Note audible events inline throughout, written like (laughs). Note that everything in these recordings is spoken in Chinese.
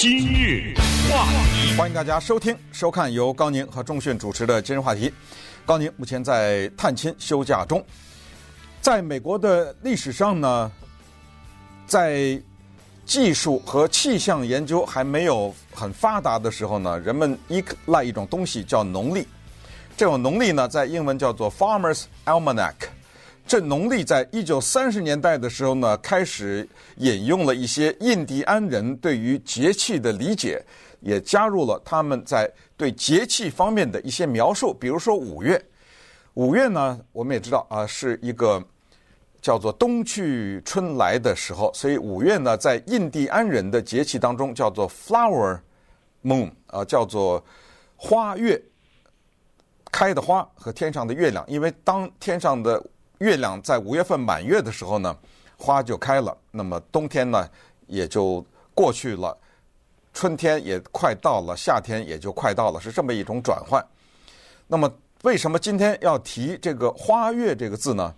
今日话题，欢迎大家收听、收看由高宁和钟讯主持的《今日话题》。高宁目前在探亲休假中，在美国的历史上呢，在技术和气象研究还没有很发达的时候呢，人们依赖一种东西叫农历。这种农历呢，在英文叫做 Farmer's Almanac。这农历在一九三十年代的时候呢，开始引用了一些印第安人对于节气的理解，也加入了他们在对节气方面的一些描述。比如说五月，五月呢，我们也知道啊，是一个叫做冬去春来的时候，所以五月呢，在印第安人的节气当中叫做 Flower Moon，啊，叫做花月，开的花和天上的月亮，因为当天上的月亮在五月份满月的时候呢，花就开了。那么冬天呢也就过去了，春天也快到了，夏天也就快到了，是这么一种转换。那么为什么今天要提这个“花月”这个字呢？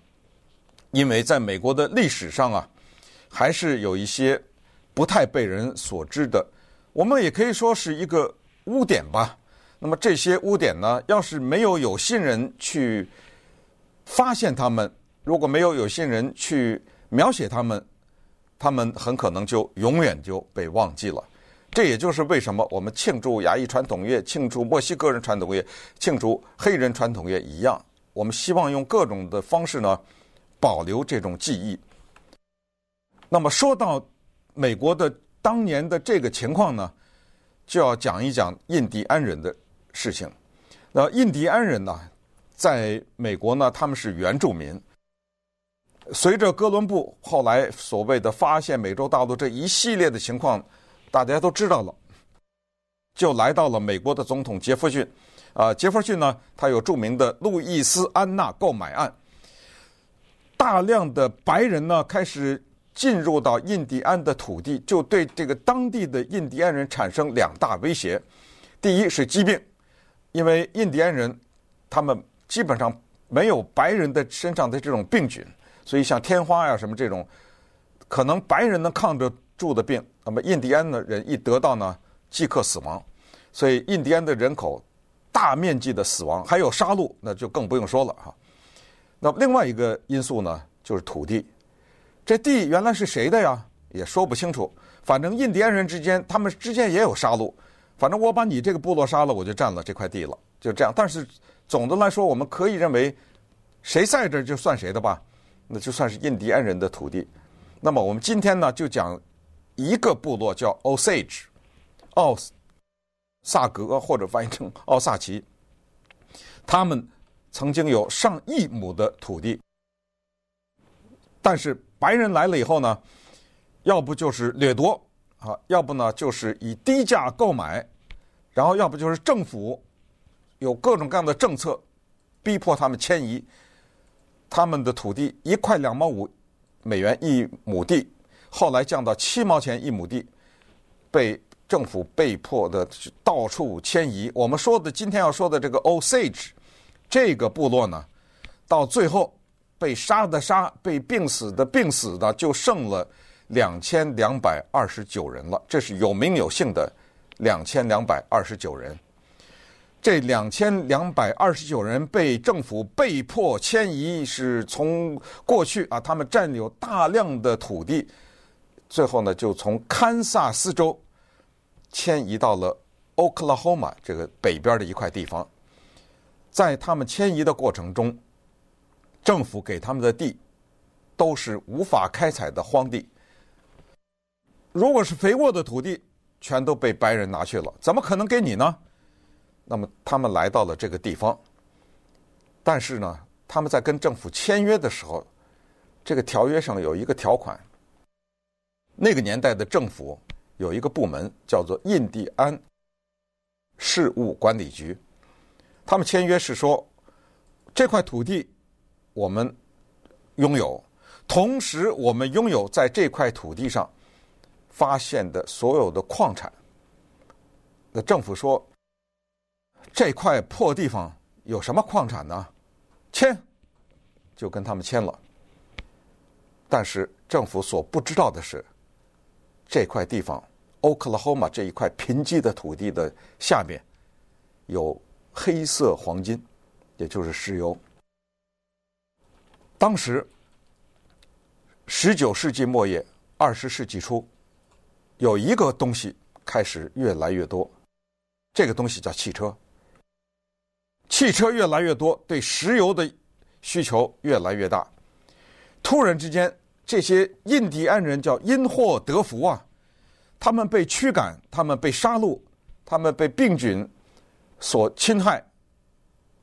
因为在美国的历史上啊，还是有一些不太被人所知的，我们也可以说是一个污点吧。那么这些污点呢，要是没有有心人去。发现他们，如果没有有心人去描写他们，他们很可能就永远就被忘记了。这也就是为什么我们庆祝亚裔传统月、庆祝墨西哥人传统月、庆祝黑人传统月一样，我们希望用各种的方式呢，保留这种记忆。那么说到美国的当年的这个情况呢，就要讲一讲印第安人的事情。那印第安人呢？在美国呢，他们是原住民。随着哥伦布后来所谓的发现美洲大陆这一系列的情况，大家都知道了，就来到了美国的总统杰弗逊。啊，杰弗逊呢，他有著名的路易斯安那购买案，大量的白人呢开始进入到印第安的土地，就对这个当地的印第安人产生两大威胁。第一是疾病，因为印第安人他们。基本上没有白人的身上的这种病菌，所以像天花呀什么这种，可能白人能抗得住的病，那么印第安的人一得到呢，即刻死亡。所以印第安的人口大面积的死亡，还有杀戮，那就更不用说了哈。那另外一个因素呢，就是土地，这地原来是谁的呀？也说不清楚。反正印第安人之间，他们之间也有杀戮。反正我把你这个部落杀了，我就占了这块地了，就这样。但是。总的来说，我们可以认为，谁在这就算谁的吧，那就算是印第安人的土地。那么我们今天呢，就讲一个部落叫 Osage，奥萨格或者翻译成奥萨奇，他们曾经有上亿亩的土地，但是白人来了以后呢，要不就是掠夺啊，要不呢就是以低价购买，然后要不就是政府。有各种各样的政策，逼迫他们迁移他们的土地，一块两毛五美元一亩地，后来降到七毛钱一亩地，被政府被迫的到处迁移。我们说的今天要说的这个 Osage 这个部落呢，到最后被杀的杀，被病死的病死的，就剩了两千两百二十九人了。这是有名有姓的两千两百二十九人。这两千两百二十九人被政府被迫迁移，是从过去啊，他们占有大量的土地，最后呢，就从堪萨斯州迁移到了 Oklahoma 这个北边的一块地方。在他们迁移的过程中，政府给他们的地都是无法开采的荒地。如果是肥沃的土地，全都被白人拿去了，怎么可能给你呢？那么他们来到了这个地方，但是呢，他们在跟政府签约的时候，这个条约上有一个条款。那个年代的政府有一个部门叫做印第安事务管理局，他们签约是说，这块土地我们拥有，同时我们拥有在这块土地上发现的所有的矿产。那政府说。这块破地方有什么矿产呢？签，就跟他们签了。但是政府所不知道的是，这块地方欧克拉荷马这一块贫瘠的土地的下面有黑色黄金，也就是石油。当时十九世纪末叶、二十世纪初，有一个东西开始越来越多，这个东西叫汽车。汽车越来越多，对石油的需求越来越大。突然之间，这些印第安人叫因祸得福啊，他们被驱赶，他们被杀戮，他们被病菌所侵害。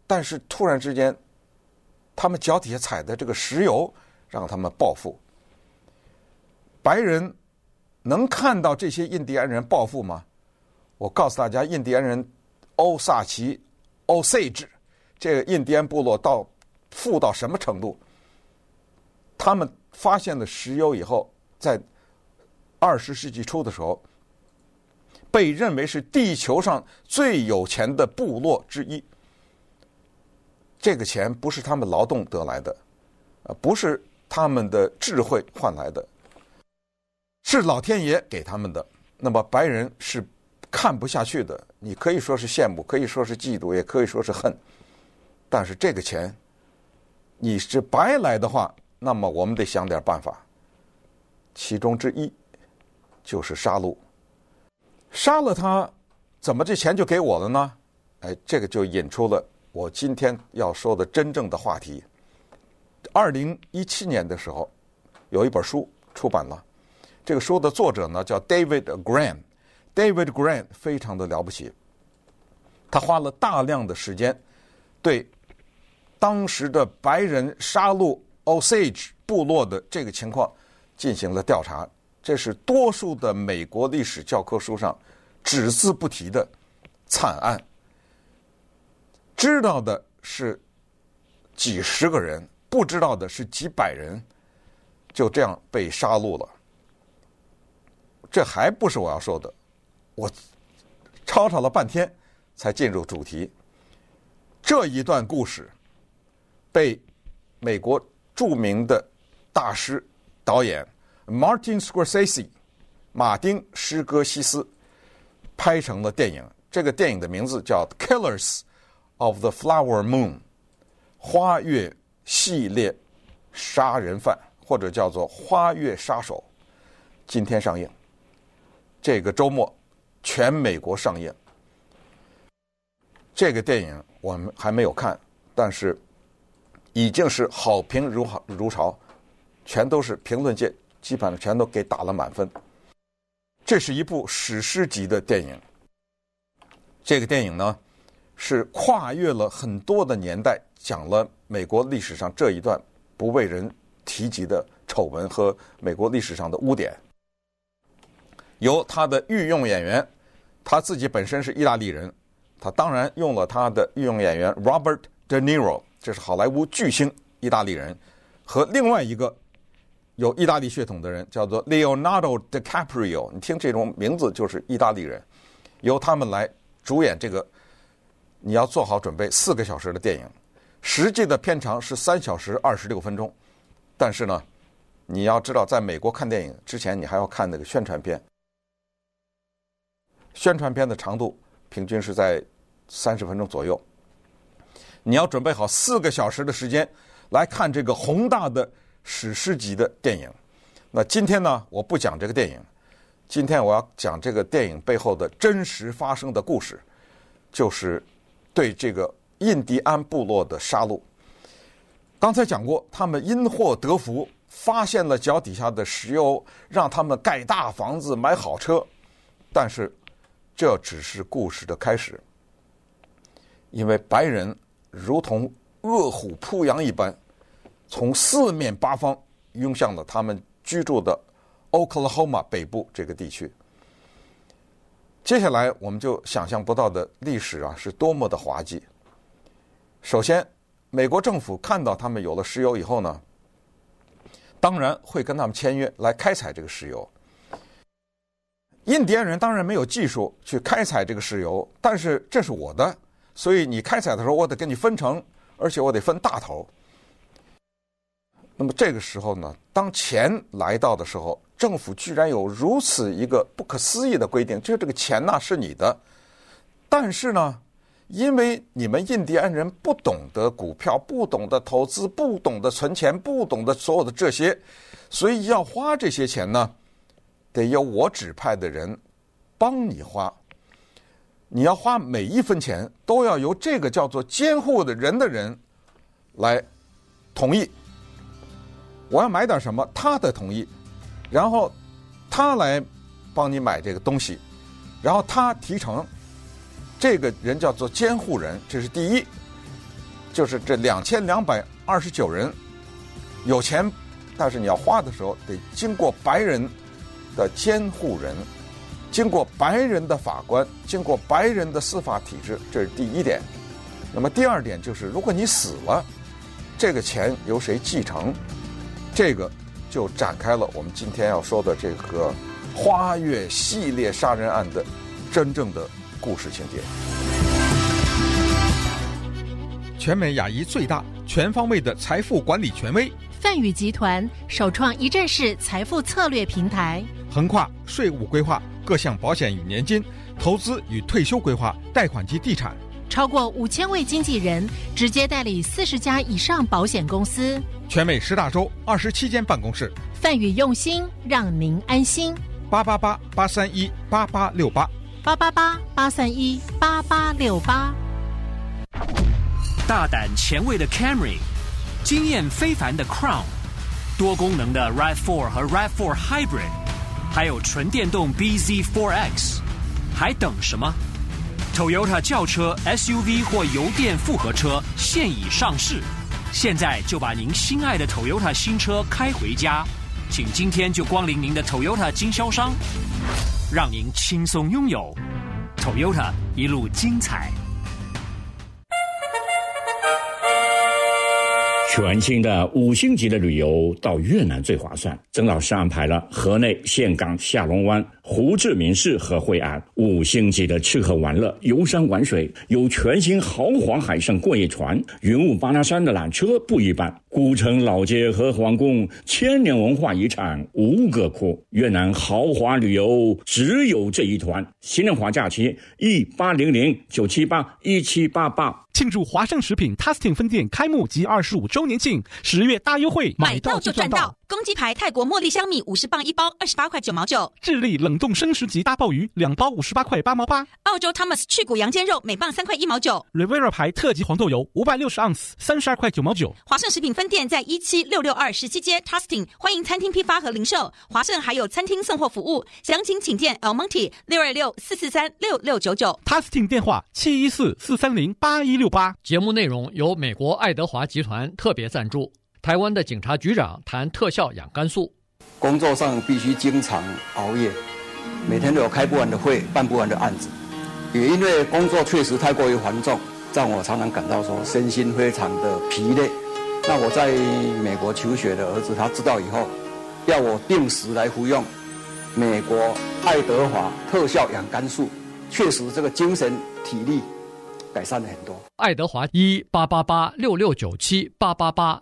但是突然之间，他们脚底下踩的这个石油，让他们暴富。白人能看到这些印第安人暴富吗？我告诉大家，印第安人欧萨奇。奥塞治，这个印第安部落到富到什么程度？他们发现了石油以后，在二十世纪初的时候，被认为是地球上最有钱的部落之一。这个钱不是他们劳动得来的，啊，不是他们的智慧换来的，是老天爷给他们的。那么白人是。看不下去的，你可以说是羡慕，可以说是嫉妒，也可以说是恨。但是这个钱，你是白来的话，那么我们得想点办法。其中之一就是杀戮，杀了他，怎么这钱就给我了呢？哎，这个就引出了我今天要说的真正的话题。二零一七年的时候，有一本书出版了，这个书的作者呢叫 David Graham。David Grant 非常的了不起，他花了大量的时间对当时的白人杀戮 Osage 部落的这个情况进行了调查，这是多数的美国历史教科书上只字不提的惨案。知道的是几十个人，不知道的是几百人，就这样被杀戮了。这还不是我要说的。我吵吵了半天，才进入主题。这一段故事被美国著名的大师导演 Martin Scorsese 马丁·施戈西斯拍成了电影。这个电影的名字叫《Killers of the Flower Moon》花月系列杀人犯，或者叫做花月杀手。今天上映，这个周末。全美国上映，这个电影我们还没有看，但是已经是好评如好如潮，全都是评论界基本上全都给打了满分。这是一部史诗级的电影。这个电影呢，是跨越了很多的年代，讲了美国历史上这一段不为人提及的丑闻和美国历史上的污点。由他的御用演员，他自己本身是意大利人，他当然用了他的御用演员 Robert De Niro，这是好莱坞巨星，意大利人，和另外一个有意大利血统的人叫做 Leonardo DiCaprio，你听这种名字就是意大利人，由他们来主演这个，你要做好准备，四个小时的电影，实际的片长是三小时二十六分钟，但是呢，你要知道，在美国看电影之前，你还要看那个宣传片。宣传片的长度平均是在三十分钟左右。你要准备好四个小时的时间来看这个宏大的史诗级的电影。那今天呢，我不讲这个电影，今天我要讲这个电影背后的真实发生的故事，就是对这个印第安部落的杀戮。刚才讲过，他们因祸得福，发现了脚底下的石油，让他们盖大房子、买好车，但是。这只是故事的开始，因为白人如同饿虎扑羊一般，从四面八方涌向了他们居住的 Oklahoma 北部这个地区。接下来我们就想象不到的历史啊，是多么的滑稽。首先，美国政府看到他们有了石油以后呢，当然会跟他们签约来开采这个石油。印第安人当然没有技术去开采这个石油，但是这是我的，所以你开采的时候，我得跟你分成，而且我得分大头。那么这个时候呢，当钱来到的时候，政府居然有如此一个不可思议的规定，就这个钱呐是你的，但是呢，因为你们印第安人不懂得股票，不懂得投资，不懂得存钱，不懂得所有的这些，所以要花这些钱呢，得由我指派的人帮你花。你要花每一分钱，都要由这个叫做监护的人的人来同意。我要买点什么，他的同意，然后他来帮你买这个东西，然后他提成。这个人叫做监护人，这是第一，就是这两千两百二十九人有钱，但是你要花的时候得经过白人的监护人，经过白人的法官，经过白人的司法体制，这是第一点。那么第二点就是，如果你死了，这个钱由谁继承？这个就展开了我们今天要说的这个花月系列杀人案的真正的。故事情节，全美亚裔最大、全方位的财富管理权威——泛宇集团首创一站式财富策略平台，横跨税务规划、各项保险与年金、投资与退休规划、贷款及地产，超过五千位经纪人直接代理四十家以上保险公司，全美十大州二十七间办公室。泛宇用心，让您安心。八八八八三一八八六八。八八八八三一八八六八，大胆前卫的 Camry，经验非凡的 Crown，多功能的 ri four 和 ri four Hybrid，还有纯电动 BZ4X，还等什么？Toyota 轿车、SUV 或油电复合车现已上市，现在就把您心爱的 Toyota 新车开回家，请今天就光临您的 Toyota 经销商。让您轻松拥有，Toyota 一路精彩。全新的五星级的旅游到越南最划算。曾老师安排了河内、岘港、下龙湾、胡志明市和惠安五星级的吃喝玩乐、游山玩水，有全新豪华海上过夜船、云雾巴拿山的缆车不一般，古城老街和皇宫千年文化遗产吴哥窟。越南豪华旅游只有这一团，新年华假期一八零零九七八一七八八。庆祝华盛食品 Tustin 分店开幕及二十五周年庆，十月大优惠，买到就赚到。公鸡牌泰国茉莉香米五十磅一包，二十八块九毛九。智利冷冻生食级大鲍鱼两包五十八块八毛八。澳洲 Thomas 去骨羊肩肉每磅三块一毛九。Rivera 牌特级黄豆油五百六十盎司三十二块九毛九。华盛食品分店在一七六六二十七街 Tustin，欢迎餐厅批发和零售。华盛还有餐厅送货服务，详情请见 El Monte 六二六四四三六六九九。Tustin 电话七一四四三零八一六八。节目内容由美国爱德华集团特别赞助。台湾的警察局长谈特效养肝素。工作上必须经常熬夜，每天都有开不完的会、办不完的案子，也因为工作确实太过于繁重，让我常常感到说身心非常的疲累。那我在美国求学的儿子他知道以后，要我定时来服用美国爱德华特效养肝素，确实这个精神体力改善了很多。爱德华一八八八六六九七八八八。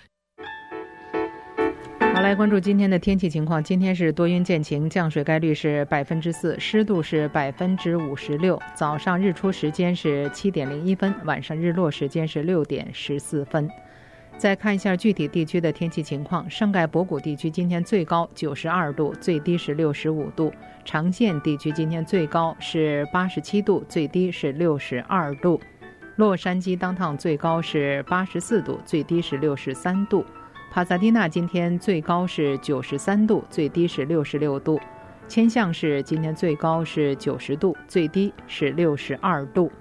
好，来关注今天的天气情况。今天是多云见晴，降水概率是百分之四，湿度是百分之五十六。早上日出时间是七点零一分，晚上日落时间是六点十四分。再看一下具体地区的天气情况：圣盖博古地区今天最高九十二度，最低是六十五度；长线地区今天最高是八十七度，最低是六十二度；洛杉矶当趟最高是八十四度，最低是六十三度。帕萨蒂纳今天最高是九十三度，最低是六十六度；千象市今天最高是九十度，最低是六十二度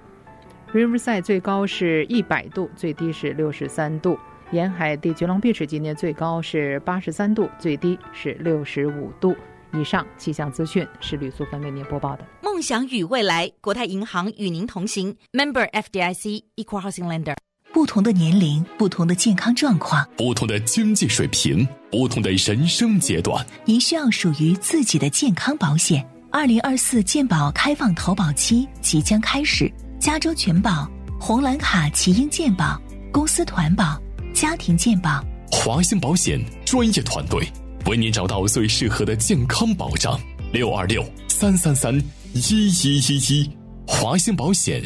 ；Riverside 最高是一百度，最低是六十三度；沿海地区 Long Beach 今天最高是八十三度，最低是六十五度。以上气象资讯是吕素芬为您播报的。梦想与未来，国泰银行与您同行，Member FDIC Equal Housing Lender。不同的年龄，不同的健康状况，不同的经济水平，不同的人生阶段，您需要属于自己的健康保险。二零二四健保开放投保期即将开始，加州全保、红蓝卡、奇英健保、公司团保、家庭健保、华兴保险专业团队。为您找到最适合的健康保障。六二六三三三一一一一，华兴保险。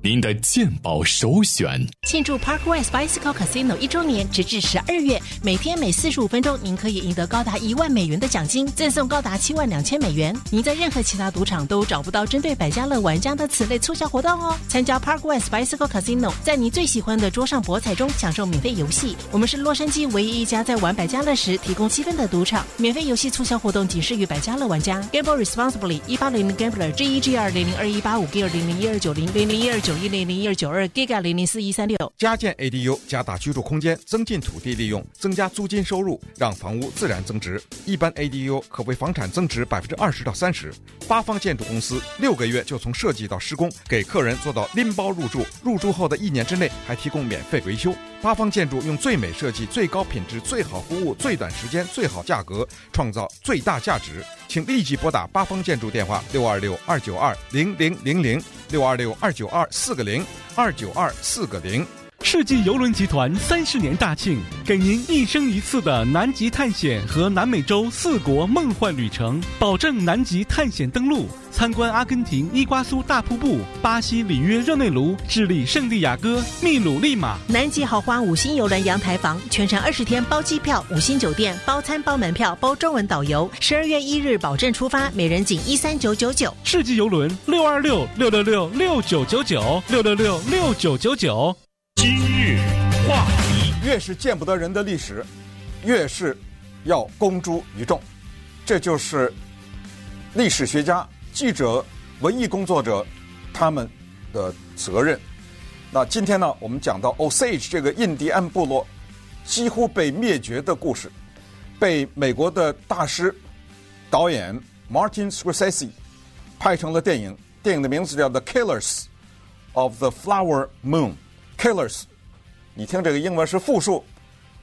您的鉴宝首选。庆祝 Parkwest Bicycle Casino 一周年，直至十二月，每天每四十五分钟，您可以赢得高达一万美元的奖金，赠送高达七万两千美元。您在任何其他赌场都找不到针对百家乐玩家的此类促销活动哦。参加 Parkwest Bicycle Casino，在你最喜欢的桌上博彩中享受免费游戏。我们是洛杉矶唯一一家在玩百家乐时提供积分的赌场。免费游戏促销活动仅适于百家乐玩家。Gamble responsibly。一八零零 Gambler。G E G 二零零二一八五 G 二零零一二九零零零一二九。一零零一二九二 Giga 零零四一三六，加建 ADU，加大居住空间，增进土地利用，增加租金收入，让房屋自然增值。一般 ADU 可为房产增值百分之二十到三十。八方建筑公司六个月就从设计到施工，给客人做到拎包入住，入住后的一年之内还提供免费维修。八方建筑用最美设计、最高品质、最好服务、最短时间、最好价格，创造最大价值。请立即拨打八方建筑电话六二六二九二零零零零六二六二九二四个零二九二四个零。世纪游轮集团三十年大庆，给您一生一次的南极探险和南美洲四国梦幻旅程，保证南极探险登陆，参观阿根廷伊瓜苏大瀑布、巴西里约热内卢、智利圣地亚哥、秘鲁利马。南极豪华五星游轮阳台房，全程二十天包机票，五星酒店包餐包门票包中文导游。十二月一日保证出发，每人仅一三九九九。世纪游轮六二六六六六六九九九六六六六九九九。今日话题：越是见不得人的历史，越是要公诸于众，这就是历史学家、记者、文艺工作者他们的责任。那今天呢，我们讲到 Osage 这个印第安部落几乎被灭绝的故事，被美国的大师导演 Martin Scorsese 拍成了电影，电影的名字叫《The Killers of the Flower Moon》。Killers，你听这个英文是复数，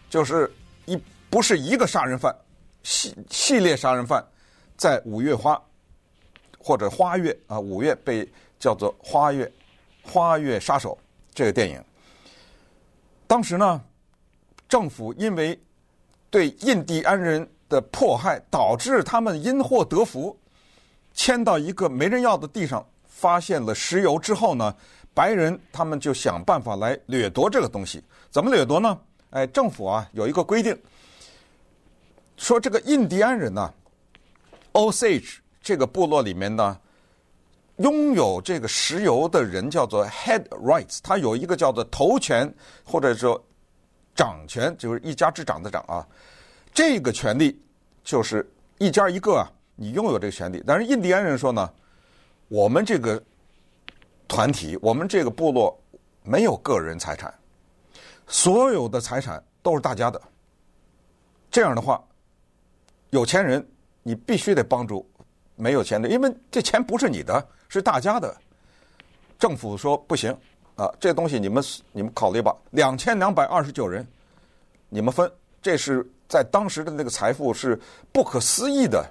就是一不是一个杀人犯，系系列杀人犯，在五月花或者花月啊，五月被叫做花月花月杀手这个电影。当时呢，政府因为对印第安人的迫害，导致他们因祸得福，迁到一个没人要的地上，发现了石油之后呢。白人他们就想办法来掠夺这个东西，怎么掠夺呢？哎，政府啊有一个规定，说这个印第安人呢，Osage 这个部落里面呢，拥有这个石油的人叫做 head rights，他有一个叫做头权或者说掌权，就是一家之长的长啊，这个权利就是一家一个啊，你拥有这个权利。但是印第安人说呢，我们这个。团体，我们这个部落没有个人财产，所有的财产都是大家的。这样的话，有钱人你必须得帮助没有钱的，因为这钱不是你的，是大家的。政府说不行啊，这东西你们你们考虑吧。两千两百二十九人，你们分，这是在当时的那个财富是不可思议的，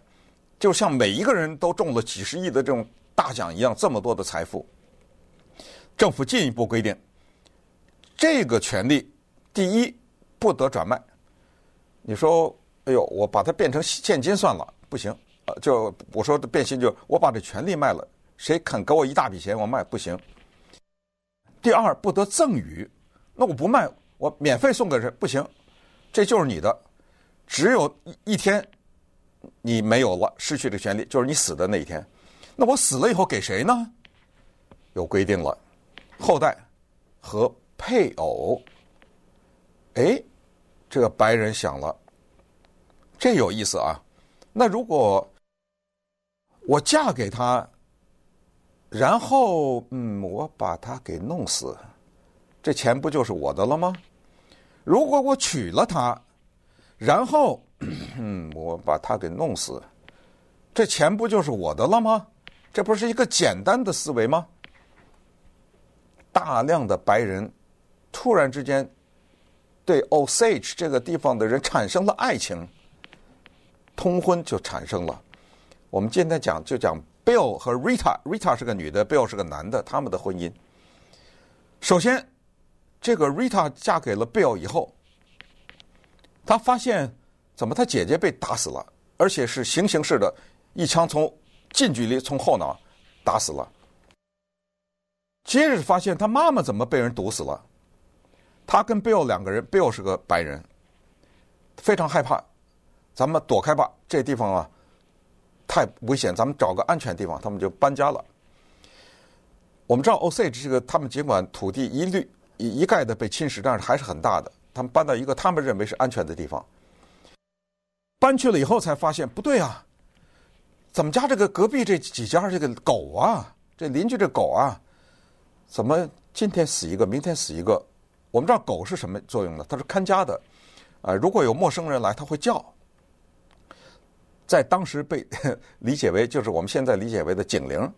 就像每一个人都中了几十亿的这种大奖一样，这么多的财富。政府进一步规定，这个权利第一不得转卖。你说，哎呦，我把它变成现金算了，不行。呃，就我说的变现，就我把这权利卖了，谁肯给我一大笔钱，我卖不行。第二，不得赠与，那我不卖，我免费送给谁不行，这就是你的。只有一天你没有了，失去这权利，就是你死的那一天。那我死了以后给谁呢？有规定了。后代和配偶，哎，这个白人想了，这有意思啊。那如果我嫁给他，然后嗯，我把他给弄死，这钱不就是我的了吗？如果我娶了他，然后嗯，我把他给弄死，这钱不就是我的了吗？这不是一个简单的思维吗？大量的白人突然之间对 Osage 这个地方的人产生了爱情，通婚就产生了。我们今天讲就讲 Bill 和 Rita，Rita 是个女的，Bill 是个男的，他们的婚姻。首先，这个 Rita 嫁给了 Bill 以后，她发现怎么他姐姐被打死了，而且是行刑式的，一枪从近距离从后脑打死了。接着发现他妈妈怎么被人毒死了？他跟 Bill 两个人，Bill 是个白人，非常害怕，咱们躲开吧，这地方啊太危险，咱们找个安全地方，他们就搬家了。我们知道 Osage 这个，他们尽管土地一律一一概的被侵蚀，但是还是很大的。他们搬到一个他们认为是安全的地方，搬去了以后才发现不对啊，怎么家这个隔壁这几家这个狗啊，这邻居这狗啊，怎么今天死一个，明天死一个？我们知道狗是什么作用呢？它是看家的，啊、如果有陌生人来，它会叫。在当时被 (laughs) 理解为就是我们现在理解为的警铃。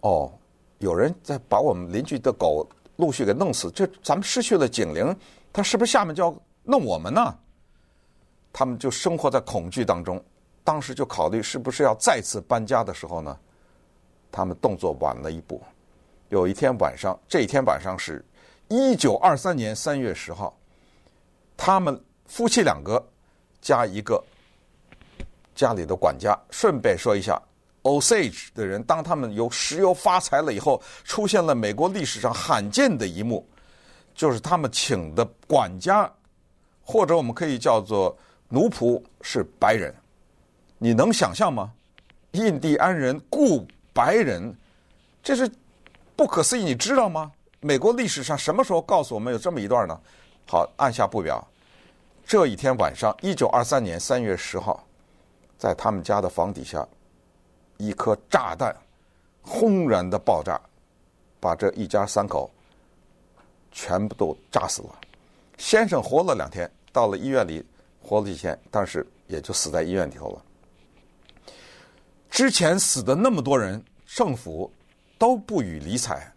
哦。有人在把我们邻居的狗陆续给弄死，这咱们失去了警铃，他是不是下面就要弄我们呢？他们就生活在恐惧当中，当时就考虑是不是要再次搬家的时候呢，他们动作晚了一步。有一天晚上，这一天晚上是一九二三年三月十号，他们夫妻两个加一个家里的管家，顺便说一下。Osage 的人，当他们由石油发财了以后，出现了美国历史上罕见的一幕，就是他们请的管家，或者我们可以叫做奴仆，是白人。你能想象吗？印第安人雇白人，这是不可思议，你知道吗？美国历史上什么时候告诉我们有这么一段呢？好，按下不表。这一天晚上，一九二三年三月十号，在他们家的房底下。一颗炸弹轰然的爆炸，把这一家三口全部都炸死了。先生活了两天，到了医院里活了几天，但是也就死在医院里头了。之前死的那么多人，政府都不予理睬，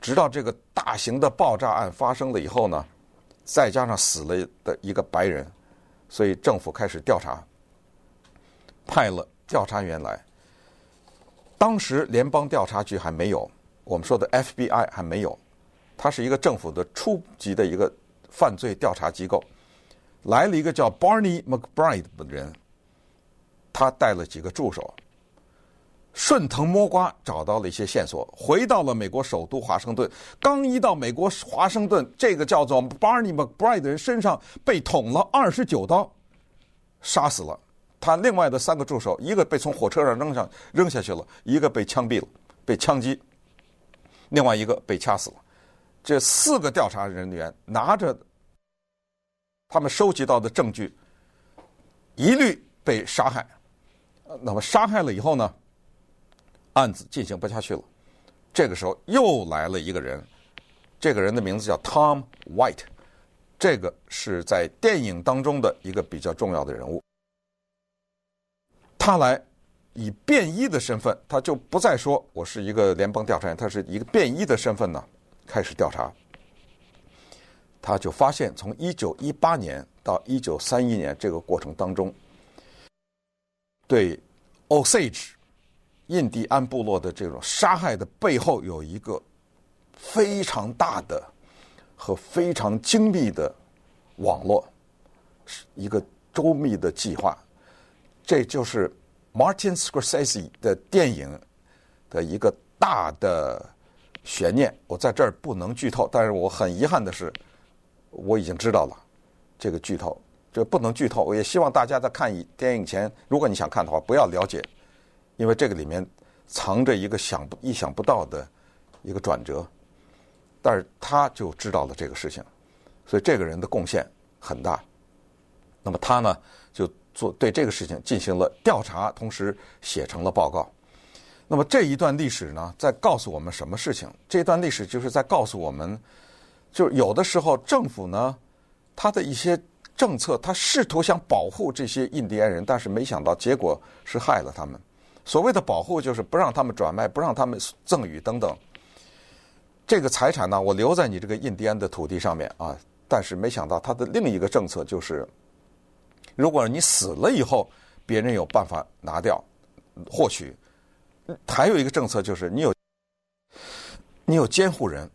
直到这个大型的爆炸案发生了以后呢，再加上死了的一个白人，所以政府开始调查，派了调查员来。当时联邦调查局还没有，我们说的 FBI 还没有，它是一个政府的初级的一个犯罪调查机构。来了一个叫 Barney McBride 的人，他带了几个助手，顺藤摸瓜找到了一些线索，回到了美国首都华盛顿。刚一到美国华盛顿，这个叫做 Barney McBride 的人身上被捅了二十九刀，杀死了。他另外的三个助手，一个被从火车上扔上扔下去了，一个被枪毙了，被枪击；另外一个被掐死了。这四个调查人员拿着他们收集到的证据，一律被杀害。那么杀害了以后呢，案子进行不下去了。这个时候又来了一个人，这个人的名字叫 Tom White，这个是在电影当中的一个比较重要的人物。他来以便衣的身份，他就不再说我是一个联邦调查员，他是一个便衣的身份呢，开始调查。他就发现，从一九一八年到一九三一年这个过程当中，对 Osage 印第安部落的这种杀害的背后，有一个非常大的和非常精密的网络，是一个周密的计划。这就是 Martin Scorsese 的电影的一个大的悬念。我在这儿不能剧透，但是我很遗憾的是，我已经知道了这个剧透，这不能剧透。我也希望大家在看电影前，如果你想看的话，不要了解，因为这个里面藏着一个想不意想不到的一个转折。但是他就知道了这个事情，所以这个人的贡献很大。那么他呢，就。做对这个事情进行了调查，同时写成了报告。那么这一段历史呢，在告诉我们什么事情？这段历史就是在告诉我们，就是有的时候政府呢，他的一些政策，他试图想保护这些印第安人，但是没想到结果是害了他们。所谓的保护，就是不让他们转卖，不让他们赠与等等。这个财产呢，我留在你这个印第安的土地上面啊，但是没想到他的另一个政策就是。如果你死了以后，别人有办法拿掉、获取。还有一个政策就是，你有你有监护人，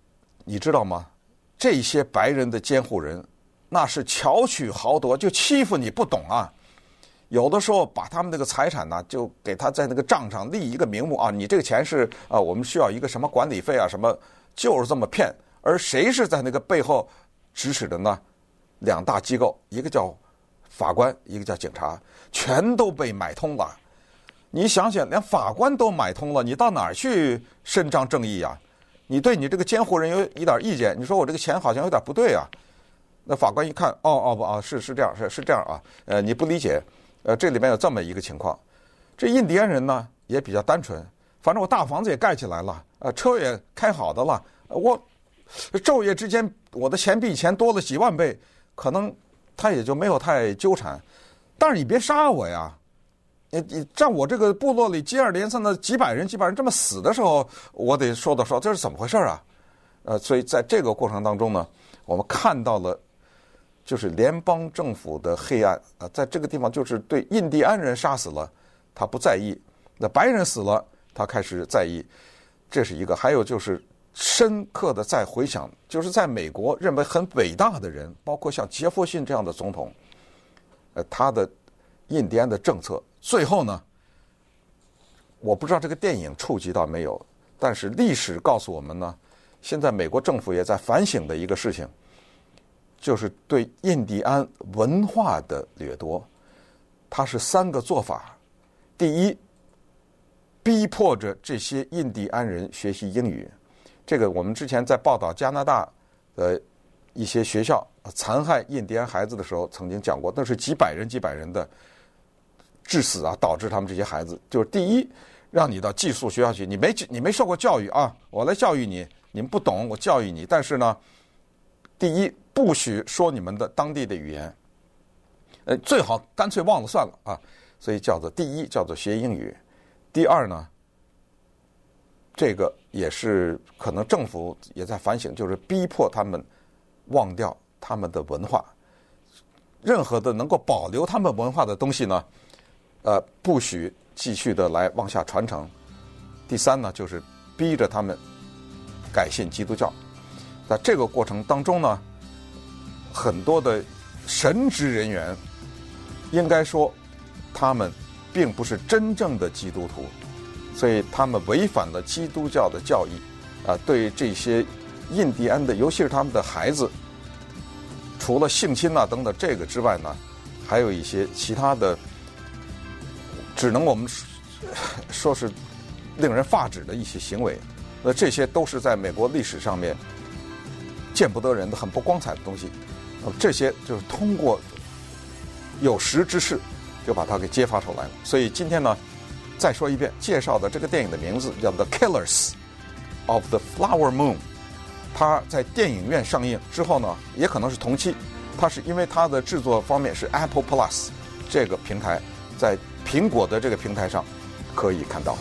你知道吗？这些白人的监护人那是巧取豪夺，就欺负你不懂啊。有的时候把他们那个财产呢，就给他在那个账上立一个名目啊，你这个钱是啊，我们需要一个什么管理费啊，什么就是这么骗。而谁是在那个背后指使的呢？两大机构，一个叫法官，一个叫警察，全都被买通了。你想想，连法官都买通了，你到哪儿去伸张正义呀？你对你这个监护人有一点意见，你说我这个钱好像有点不对啊。那法官一看，哦哦不啊，是是这样，是是这样啊。呃，你不理解。呃，这里面有这么一个情况，这印第安人呢也比较单纯，反正我大房子也盖起来了，呃，车也开好的了，我昼夜之间我的钱比以前多了几万倍，可能他也就没有太纠缠。但是你别杀我呀，你你在我这个部落里接二连三的几百人几百人这么死的时候，我得说道说这是怎么回事啊？呃，所以在这个过程当中呢，我们看到了。就是联邦政府的黑暗啊，在这个地方就是对印第安人杀死了，他不在意；那白人死了，他开始在意。这是一个，还有就是深刻的再回想，就是在美国认为很伟大的人，包括像杰弗逊这样的总统，呃，他的印第安的政策，最后呢，我不知道这个电影触及到没有，但是历史告诉我们呢，现在美国政府也在反省的一个事情。就是对印第安文化的掠夺，它是三个做法：第一，逼迫着这些印第安人学习英语。这个我们之前在报道加拿大的一些学校残害印第安孩子的时候，曾经讲过，那是几百人、几百人的致死啊，导致他们这些孩子。就是第一，让你到寄宿学校去，你没你没受过教育啊，我来教育你，你们不懂，我教育你。但是呢，第一。不许说你们的当地的语言，呃，最好干脆忘了算了啊。所以叫做第一，叫做学英语。第二呢，这个也是可能政府也在反省，就是逼迫他们忘掉他们的文化。任何的能够保留他们文化的东西呢，呃，不许继续的来往下传承。第三呢，就是逼着他们改信基督教。在这个过程当中呢。很多的神职人员，应该说，他们并不是真正的基督徒，所以他们违反了基督教的教义，啊，对这些印第安的，尤其是他们的孩子，除了性侵啊等等这个之外呢，还有一些其他的，只能我们说是令人发指的一些行为，那这些都是在美国历史上面见不得人的、很不光彩的东西。这些就是通过有识之士就把它给揭发出来了。所以今天呢，再说一遍，介绍的这个电影的名字叫《The Killers of the Flower Moon》。它在电影院上映之后呢，也可能是同期。它是因为它的制作方面是 Apple Plus 这个平台，在苹果的这个平台上可以看到。